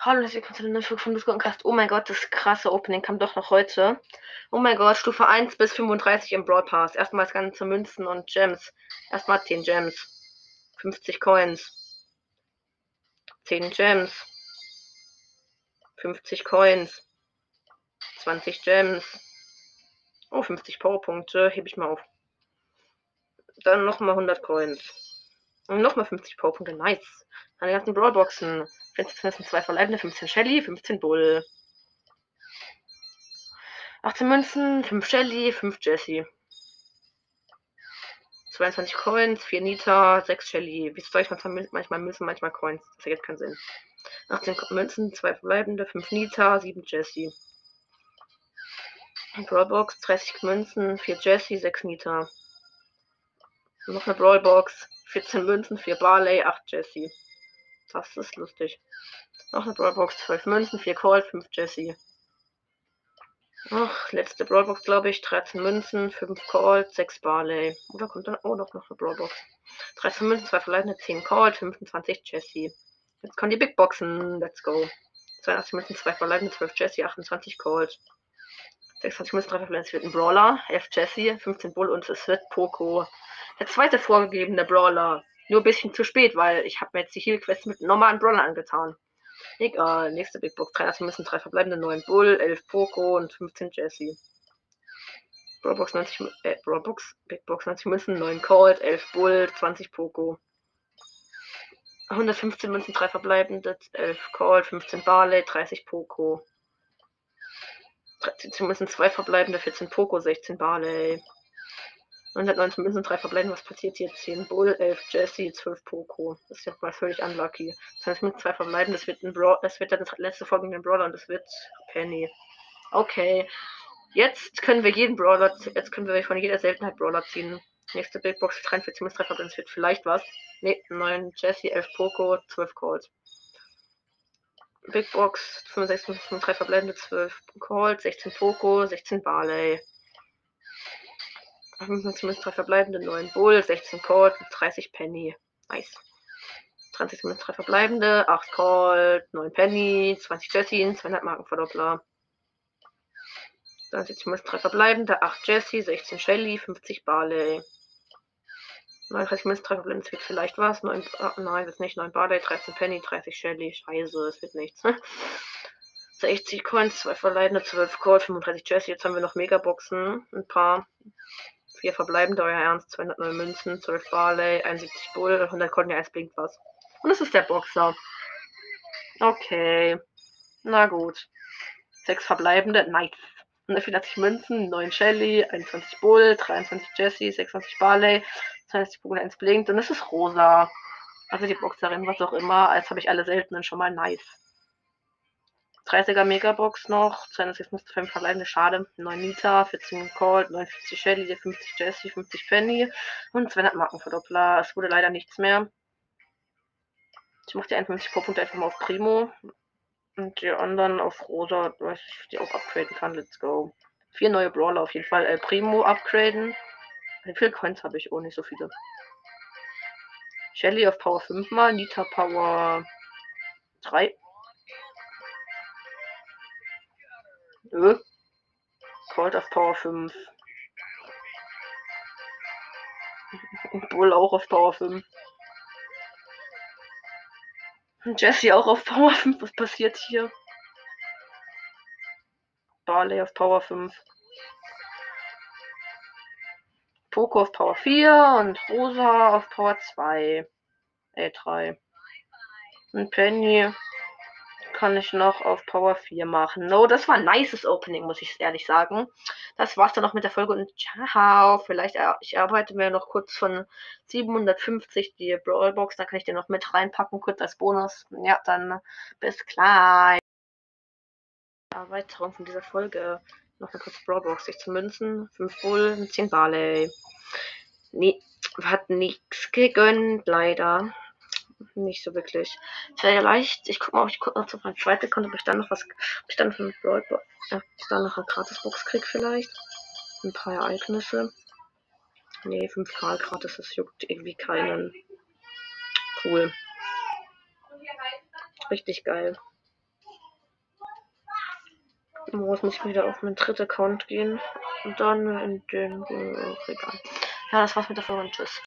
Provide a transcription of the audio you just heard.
Hallo, herzlich willkommen zu der neuen Folge von Discord Oh mein Gott, das krasse Opening kam doch noch heute. Oh mein Gott, Stufe 1 bis 35 im Broad Pass. Erstmal das ganze Münzen und Gems. Erstmal 10 Gems. 50 Coins. 10 Gems. 50 Coins. 20 Gems. Oh, 50 Powerpunkte. Hebe ich mal auf. Dann nochmal 100 Coins. Und nochmal 50 Powerpunkte. Nice. Die ganzen Brawlboxen. 15 2 verbleibende, 15 Shelly, 15 Bull. 18 Münzen, 5 Shelly, 5 Jessie. 22 Coins, 4 Nita, 6 Shelly. Wie soll ich manchmal, manchmal Münzen, manchmal Coins? Das ergibt keinen Sinn. 18 Münzen, 2 verbleibende, 5 Nita, 7 Jessie. Brawlbox, 30 Münzen, 4 Jessie, 6 Nita. Noch eine Brawlbox, 14 Münzen, 4 Barley, 8 Jessie. Das ist lustig. Noch eine Brawlbox, 12 Münzen, 4 Colt, 5 Jesse. Ach, letzte Brawlbox, glaube ich. 13 Münzen, 5 Colt, 6 Barley. Oder kommt dann. Oh, doch noch eine Brawlbox. 13 Münzen, 2 verleitende, 10 Colt, 25 Jesse. Jetzt kommen die Big Boxen. Let's go. 82 Münzen, 2 verleitende, 12 Jesse, 28 Colt. 26 Münzen, 3 verleitende, es wird ein Brawler, 11 Jesse, 15 Bull und es wird Poco. Der zweite vorgegebene Brawler. Nur ein bisschen zu spät, weil ich habe mir jetzt die Heal Quest mit normalen Brawler angetan. Egal, nächste Big Box. 3 müssen drei verbleibende 9 Bull, 11 Poco und 15 Jesse. Brawlbox 90, äh, Brawlbox, Big Box 90 Münzen, 9 Cold, 11 Bull, 20 Poco. 115 Münzen, 3 verbleibende, 11 Cold, 15 Barley, 30 Poco. 13 Münzen, 2 verbleibende, 14 Poco, 16 Barley. 119 Münzen, 3 verbleiben. Was passiert hier? 10 Bull, 11 Jesse, 12 Poco. Das ist ja mal völlig unlucky. Das heißt, mit 2 verbleiben. Das wird ein Brawl. Das wird dann das letzte folgende Brawler und das wird Penny. Okay. Jetzt können wir jeden Brawler. Jetzt können wir von jeder Seltenheit Brawler ziehen. Nächste Big Box 43 Münzen, 3 verbleiben. Das wird vielleicht was. Ne, 9 Jesse, 11 Poco, 12 Colt. Big Box 65 Münzen, 3 verbleibende, 12 Colt, 16 Poco, 16 Barley. 25 3 verbleibende, 9 Bull, 16 Colt, 30 Penny. Nice. 20 minus 3 verbleibende, 8 Colt, 9 Penny, 20 Jessie, 200 Markenverdoppler. 20 minus 3 verbleibende, 8 Jessie, 16 Shelly, 50 Barley. 39 minus 3 verbleibende, es wird vielleicht was. 9, oh, nein, das ist nicht 9 Barley, 13 Penny, 30 Shelly. Scheiße, es wird nichts. 60 Coins, 2 verbleibende, 12 Colt, 35 Jessie. Jetzt haben wir noch Megaboxen. Ein paar. 4 verbleibende, euer Ernst, 209 Münzen, 12 Barley, 71 Bull, 100 Konten, ja, es blinkt was. Und es ist der Boxer. Okay. Na gut. 6 verbleibende, nice. 184 Münzen, 9 Shelly, 21 Bull, 23 Jesse, 26 Barley, 20 Bull, 1 blinkt und es ist rosa. Also die Boxerin, was auch immer. Als habe ich alle seltenen schon mal nice. 30er Megabox noch, 206 musste 5 verbleibende Schade, 9 Nita, 14 Colt, 49 Shelly, 50 Jessie, 50 Penny und 200 Markenverdoppler. Es wurde leider nichts mehr. Ich mache die 51 pro Punkte einfach mal auf Primo. Und die anderen auf Rosa, weiß ich, die auch upgraden kann. Let's go. Vier neue Brawler auf jeden Fall. El Primo upgraden. Wie viele Coins habe ich? Oh, nicht so viele. Shelly auf Power 5 mal, Nita Power 3. Ö. Colt auf Power 5. Bull auch auf Power 5. Jesse auch auf Power 5. Was passiert hier? Barley auf Power 5. Poco auf Power 4 und Rosa auf Power 2. Äh, 3. Und Penny kann ich noch auf Power 4 machen. No, das war ein nices Opening, muss ich ehrlich sagen. Das war's dann noch mit der Folge und ciao. Vielleicht, äh, ich arbeite mir noch kurz von 750 die Brawlbox, da kann ich den noch mit reinpacken, kurz als Bonus. Ja, dann bis gleich. Erweiterung von dieser Folge. Noch eine kurze Brawlbox, 16 Münzen, 5 Bull, 10 Barley. Nee, hat nichts gegönnt, leider nicht so wirklich. Vielleicht, ich guck mal, ob ich kurz auf mein zweites Konto, ob ich dann noch was, ob ich dann von Brawl, äh, dann noch eine Gratisbox krieg vielleicht. Ein paar Ereignisse. Nee, 5k gratis, das juckt irgendwie keinen. Cool. Richtig geil. Jetzt muss ich wieder auf meinen dritten Account gehen. Und dann in den. Oh. Ja, das war's mit der Folge tschüss.